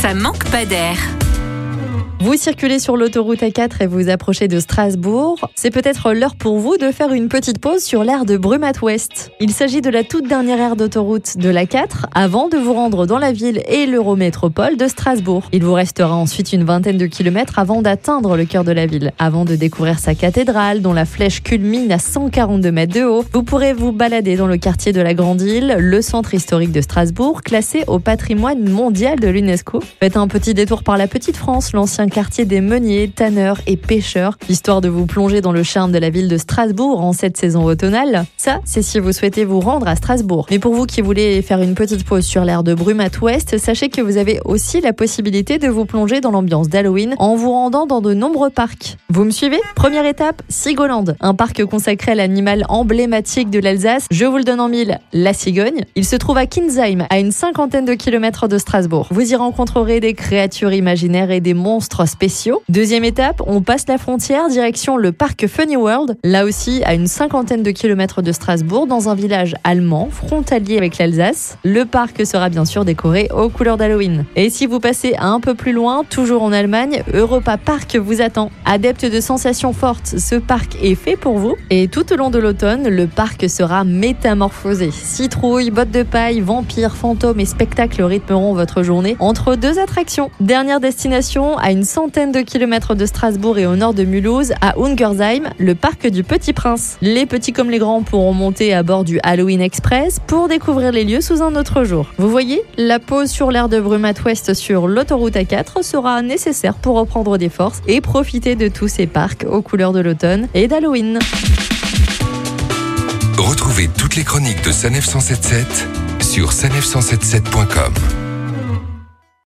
ça manque pas d'air. Vous circulez sur l'autoroute A4 et vous approchez de Strasbourg. C'est peut-être l'heure pour vous de faire une petite pause sur l'aire de Brumat-Ouest. Il s'agit de la toute dernière aire d'autoroute de l'A4 avant de vous rendre dans la ville et l'Eurométropole de Strasbourg. Il vous restera ensuite une vingtaine de kilomètres avant d'atteindre le cœur de la ville. Avant de découvrir sa cathédrale dont la flèche culmine à 142 mètres de haut, vous pourrez vous balader dans le quartier de la Grande Île, le centre historique de Strasbourg, classé au patrimoine mondial de l'UNESCO. Faites un petit détour par la Petite France, l'ancien quartier des meuniers, tanneurs et pêcheurs, histoire de vous plonger dans le charme de la ville de Strasbourg en cette saison automnale. Ça, c'est si vous souhaitez vous rendre à Strasbourg. Mais pour vous qui voulez faire une petite pause sur l'air de Brumat-Ouest, sachez que vous avez aussi la possibilité de vous plonger dans l'ambiance d'Halloween en vous rendant dans de nombreux parcs. Vous me suivez Première étape, Sigoland, un parc consacré à l'animal emblématique de l'Alsace. Je vous le donne en mille, la cigogne. Il se trouve à Kinsheim, à une cinquantaine de kilomètres de Strasbourg. Vous y rencontrerez des créatures imaginaires et des monstres spéciaux. Deuxième étape, on passe la frontière direction le parc Funny World, là aussi à une cinquantaine de kilomètres de Strasbourg, dans un village allemand frontalier avec l'Alsace. Le parc sera bien sûr décoré aux couleurs d'Halloween. Et si vous passez un peu plus loin, toujours en Allemagne, Europa Park vous attend. Adepte de sensations fortes, ce parc est fait pour vous. Et tout au long de l'automne, le parc sera métamorphosé. Citrouilles, bottes de paille, vampires, fantômes et spectacles rythmeront votre journée entre deux attractions. Dernière destination à une centaine de kilomètres de Strasbourg et au nord de Mulhouse, à Ungersheim, le parc du Petit Prince. Les petits comme les grands pourront monter à bord du Halloween Express pour découvrir les lieux sous un autre jour. Vous voyez, la pause sur l'air de Brumat-Ouest sur l'autoroute A4 sera nécessaire pour reprendre des forces et profiter de tous ces parcs aux couleurs de l'automne et d'Halloween. Retrouvez toutes les chroniques de Sanef 177 sur sanef177.com.